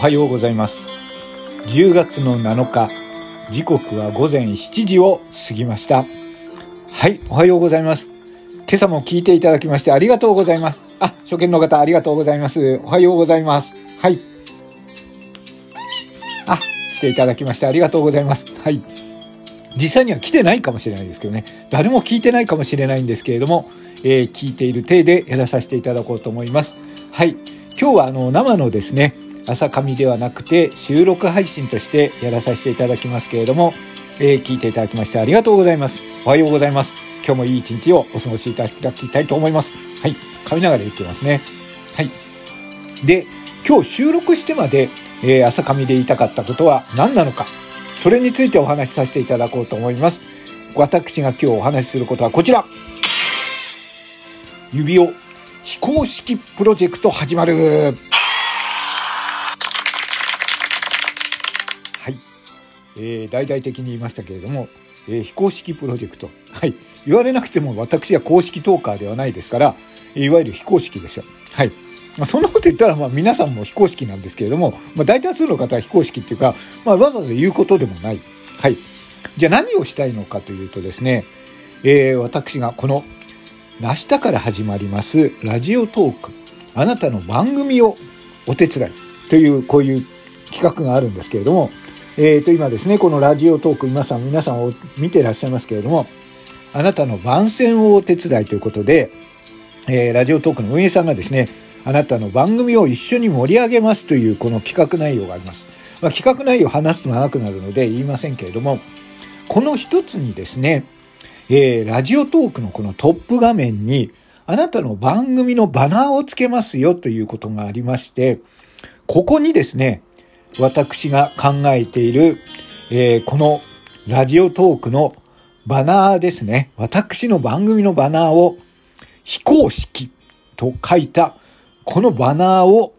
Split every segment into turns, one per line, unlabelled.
はようございます。10月の7日時刻は午前7時を過ぎました。はいおはようございます。今朝も聞いていただきましてありがとうございます。あ初見の方ありがとうございます。おはようございます。はい。あ来ていただきましてありがとうございます。はい。実際には来てないかもしれないですけどね。誰も聞いてないかもしれないんですけれども、えー、聞いている体でやらさせていただこうと思います。はい。今日はあの生のですね朝紙ではなくて収録配信としてやらさせていただきますけれども、えー、聞いていただきましてありがとうございます。おはようございます。今日もいい一日をお過ごしいただきたいと思います。はい。噛みながら言ってますね。はい。で、今日収録してまで、えー、朝紙で言いたかったことは何なのか。それについてお話しさせていただこうと思います。私が今日お話しすることはこちら。指輪非公式プロジェクト始まる。えー、大々的に言いましたけれども、えー、非公式プロジェクト。はい。言われなくても私は公式トーカーではないですから、いわゆる非公式ですよ。はい。まあ、そんなこと言ったら、まあ、皆さんも非公式なんですけれども、まあ、大多数の方は非公式っていうか、まあ、わざわざ言うことでもない。はい。じゃあ何をしたいのかというとですね、えー、私がこの明日から始まりますラジオトーク。あなたの番組をお手伝いというこういう企画があるんですけれども、えっ、ー、と今ですね、このラジオトーク皆さん、皆さんを見てらっしゃいますけれども、あなたの番宣をお手伝いということで、えー、ラジオトークの運営さんがですね、あなたの番組を一緒に盛り上げますというこの企画内容があります。まあ、企画内容を話すと長くなるので言いませんけれども、この一つにですね、えー、ラジオトークのこのトップ画面に、あなたの番組のバナーをつけますよということがありまして、ここにですね、私が考えている、えー、このラジオトークのバナーですね。私の番組のバナーを非公式と書いたこのバナーを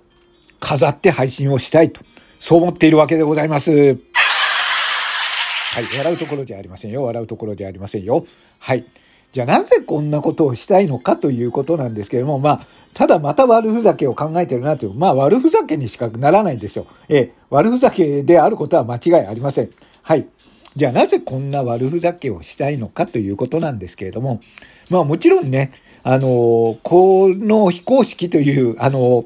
飾って配信をしたいと、そう思っているわけでございます。はい。笑うところじゃありませんよ。笑うところじゃありませんよ。はい。じゃあなぜこんなことをしたいのかということなんですけれども、まあ、ただまた悪ふざけを考えてるなという、まあ悪ふざけにしかならないんですよ。ええ、悪ふざけであることは間違いありません。はい。じゃあなぜこんな悪ふざけをしたいのかということなんですけれども、まあもちろんね、あの、この非公式という、あの、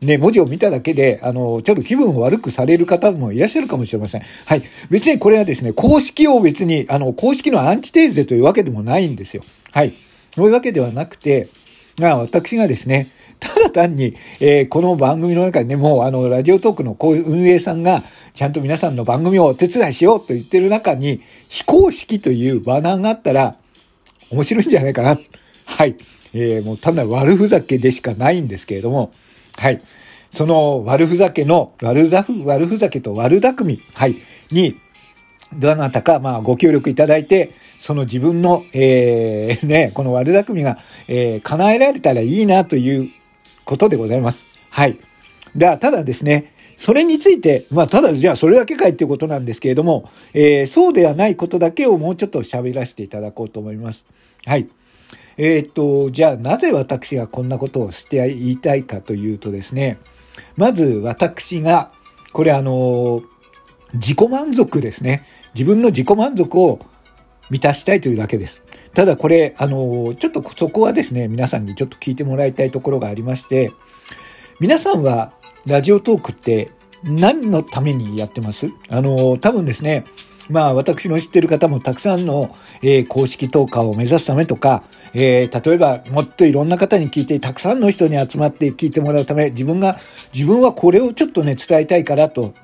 ね、文字を見ただけで、あの、ちょっと気分を悪くされる方もいらっしゃるかもしれません。はい。別にこれはですね、公式を別に、あの、公式のアンチテーゼというわけでもないんですよ。はい。そういうわけではなくて、まあ、私がですね、ただ単に、えー、この番組の中でね、もうあの、ラジオトークのこういう運営さんが、ちゃんと皆さんの番組をお手伝いしようと言ってる中に、非公式というバナーがあったら、面白いんじゃないかな。はい。えー、もう単なる悪ふざけでしかないんですけれども、はい。その悪ふざけの、悪ざふ、悪ふざけと悪巧み、はい、に、どなたか、まあ、ご協力いただいて、その自分の、えー、ね、この悪巧みが、えー、叶えられたらいいなということでございます。はい。だ、ただですね、それについて、まあ、ただ、じゃあ、それだけかいっていうことなんですけれども、えー、そうではないことだけをもうちょっと喋らせていただこうと思います。はい。えー、っと、じゃあ、なぜ私がこんなことをして言いたいかというとですね、まず私が、これあの、自己満足ですね。自分の自己満足を満たしたいというだけです。ただこれ、あの、ちょっとそこはですね、皆さんにちょっと聞いてもらいたいところがありまして、皆さんはラジオトークって何のためにやってます？あの、多分ですね、まあ私の知ってる方もたくさんの、えー、公式投下を目指すためとか、えー、例えばもっといろんな方に聞いて、たくさんの人に集まって聞いてもらうため、自分が、自分はこれをちょっとね、伝えたいからと、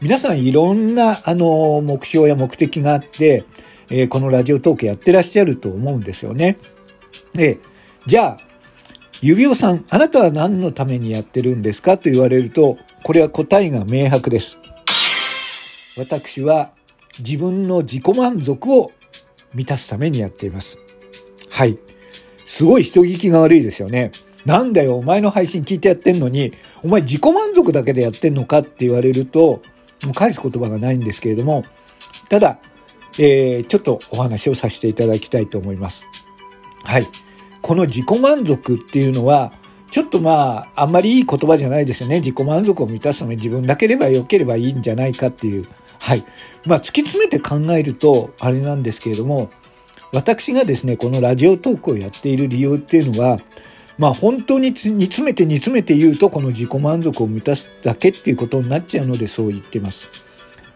皆さんいろんな、あの、目標や目的があって、えー、このラジオトークやってらっしゃると思うんですよね。で、じゃあ、指輪さん、あなたは何のためにやってるんですかと言われると、これは答えが明白です。私は自分の自己満足を満たすためにやっています。はい。すごい人聞きが悪いですよね。なんだよ、お前の配信聞いてやってんのに、お前自己満足だけでやってんのかって言われると、もう返す言葉がないんですけれども、ただ、えー、ちょっとお話をさせていただきたいと思います。はい。この自己満足っていうのは、ちょっとまあ、あんまりいい言葉じゃないですよね。自己満足を満たすために自分だければ良ければいいんじゃないかっていう。はい。まあ、突き詰めて考えると、あれなんですけれども、私がですね、このラジオトークをやっている理由っていうのは、まあ本当に煮詰めて煮詰めて言うと、この自己満足を満たすだけっていうことになっちゃうのでそう言ってます。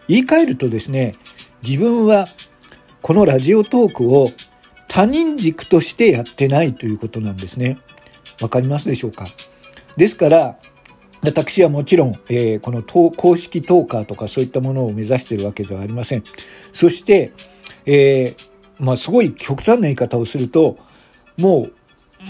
言い換えるとですね、自分はこのラジオトークを他人軸としてやってないということなんですね。わかりますでしょうか？ですから、私はもちろん、えー、この公式トーカーとかそういったものを目指しているわけではありません。そして、えー、まあすごい極端な言い方をすると、も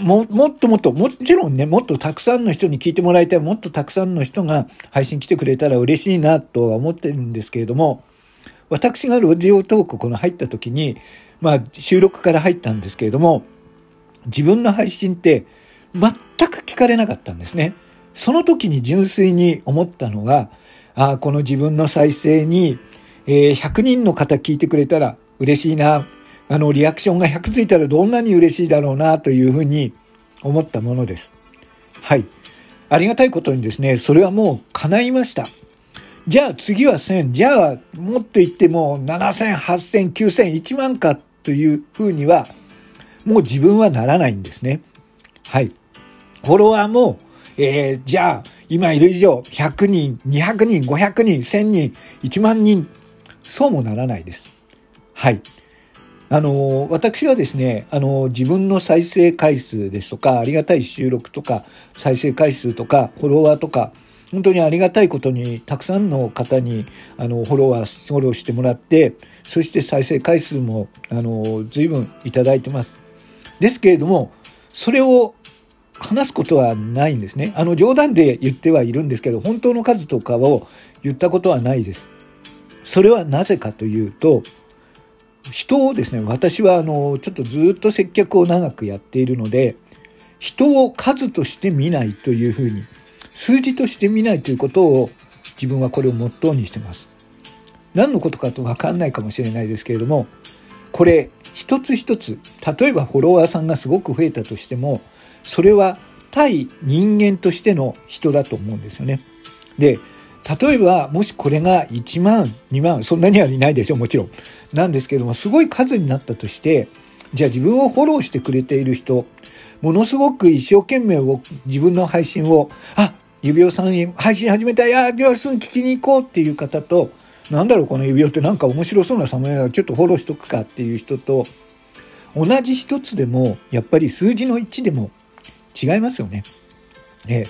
う、も、もっともっと、もちろんね、もっとたくさんの人に聞いてもらいたい、もっとたくさんの人が配信来てくれたら嬉しいなとは思ってるんですけれども、私がラジオトークこの入った時に、まあ収録から入ったんですけれども、自分の配信って全く聞かれなかったんですね。その時に純粋に思ったのは、ああ、この自分の再生に、えー、100人の方聞いてくれたら嬉しいな。あの、リアクションが100ついたらどんなに嬉しいだろうな、というふうに思ったものです。はい。ありがたいことにですね、それはもう叶いました。じゃあ次は1000、じゃあもっと言っても7000、8000、9000、1万かというふうには、もう自分はならないんですね。はい。フォロワーもえー、じゃあ、今いる以上、100人、200人、500人、1000人、1万人、そうもならないです。はい。あの、私はですね、あの、自分の再生回数ですとか、ありがたい収録とか、再生回数とか、フォロワーとか、本当にありがたいことに、たくさんの方に、あの、フォロワー、フォローしてもらって、そして再生回数も、あの、随分いただいてます。ですけれども、それを話すことはないんですね。あの冗談で言ってはいるんですけど、本当の数とかを言ったことはないです。それはなぜかというと、人をですね、私はあの、ちょっとずっと接客を長くやっているので、人を数として見ないというふうに、数字として見ないということを自分はこれをモットーにしてます。何のことかとわかんないかもしれないですけれども、これ一つ一つ、例えばフォロワーさんがすごく増えたとしても、それは対人間としての人だと思うんですよね。で、例えば、もしこれが1万、2万、そんなにはいないでしょ、もちろん。なんですけども、すごい数になったとして、じゃあ自分をフォローしてくれている人、ものすごく一生懸命を、自分の配信を、あ、指輪さん配信始めたい、や、じゃあすぐ聞きに行こうっていう方と、なんだろう、この指輪ってなんか面白そうなサムネイルちょっとフォローしとくかっていう人と、同じ一つでも、やっぱり数字の1でも違いますよね。で、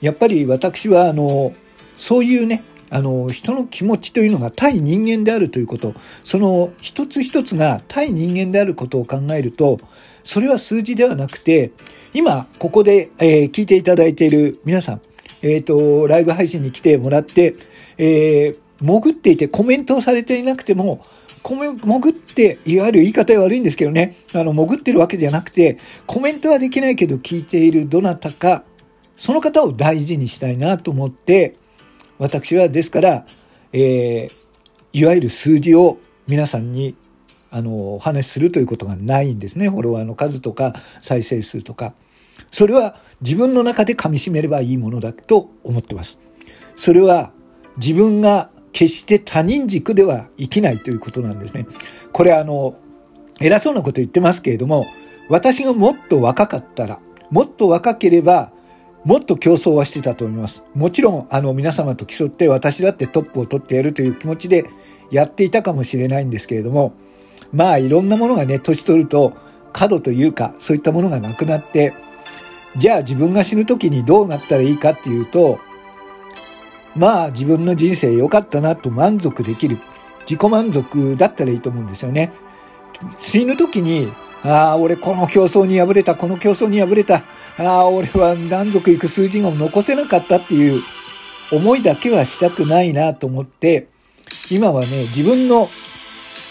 やっぱり私は、あの、そういうね、あの、人の気持ちというのが対人間であるということ、その一つ一つが対人間であることを考えると、それは数字ではなくて、今、ここで、えー、聞いていただいている皆さん、えっ、ー、と、ライブ配信に来てもらって、えー、潜っていてコメントをされていなくても、潜って、いわゆる言い方悪いんですけどね、あの、潜ってるわけじゃなくて、コメントはできないけど聞いているどなたか、その方を大事にしたいなと思って、私はですから、えー、いわゆる数字を皆さんに、あの、お話しするということがないんですね。フォロワーの数とか、再生数とか。それは自分の中で噛み締めればいいものだと思ってます。それは自分が決して他人軸では生きないということなんですね。これあの、偉そうなこと言ってますけれども、私がもっと若かったら、もっと若ければ、もっと競争はしてたと思います。もちろん、あの、皆様と競って私だってトップを取ってやるという気持ちでやっていたかもしれないんですけれども、まあ、いろんなものがね、年取ると、角というか、そういったものがなくなって、じゃあ自分が死ぬ時にどうなったらいいかっていうと、まあ自分の人生良かったなと満足できる。自己満足だったらいいと思うんですよね。死ぬ時に、ああ、俺この競争に敗れた、この競争に敗れた。ああ、俺は満足いく数字が残せなかったっていう思いだけはしたくないなと思って、今はね、自分の、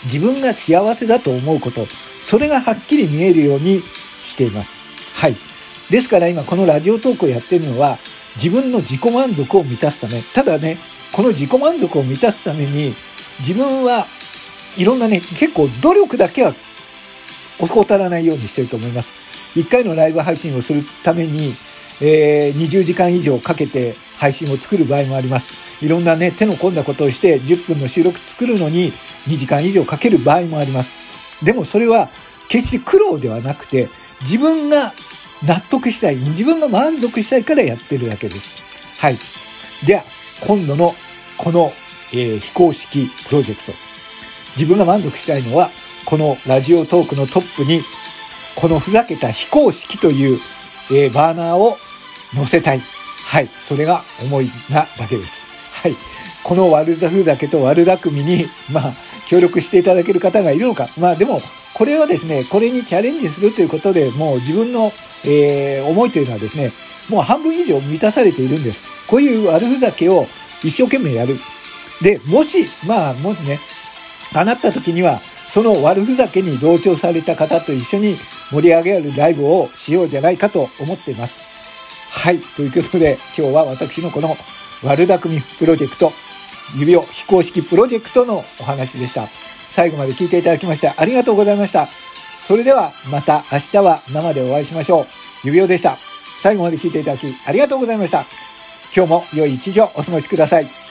自分が幸せだと思うこと、それがはっきり見えるようにしています。はい。ですから今このラジオトークをやってるのは、自分の自己満足を満たすため、ただね、この自己満足を満たすために、自分はいろんなね、結構努力だけは怠らないようにしてると思います。一回のライブ配信をするために、えー、20時間以上かけて配信を作る場合もあります。いろんなね、手の込んだことをして10分の収録作るのに2時間以上かける場合もあります。でもそれは決して苦労ではなくて、自分が納得したい、自分が満足したいからやってるだけです。はい。では、今度のこの、えー、非公式プロジェクト。自分が満足したいのは、このラジオトークのトップに、このふざけた非公式という、えー、バーナーを載せたい。はい。それが思いなだけです。はい。この悪ふざけと悪巧みに、まあ、協力していただける方がいるのか。まあでも、これはですね、これにチャレンジするということで、もう自分の、えー、思いというのはですね、もう半分以上満たされているんです。こういう悪ふざけを一生懸命やる。で、もし、まあ、もしね、叶った時には、その悪ふざけに同調された方と一緒に盛り上げるライブをしようじゃないかと思っています。はい。ということで、今日は私のこの悪巧みプロジェクト、指輪非公式プロジェクトのお話でした。最後まで聞いていただきましてありがとうございました。それではまた明日は生でお会いしましょう。指輪でした。最後まで聞いていただきありがとうございました。今日も良い一日をお過ごしください。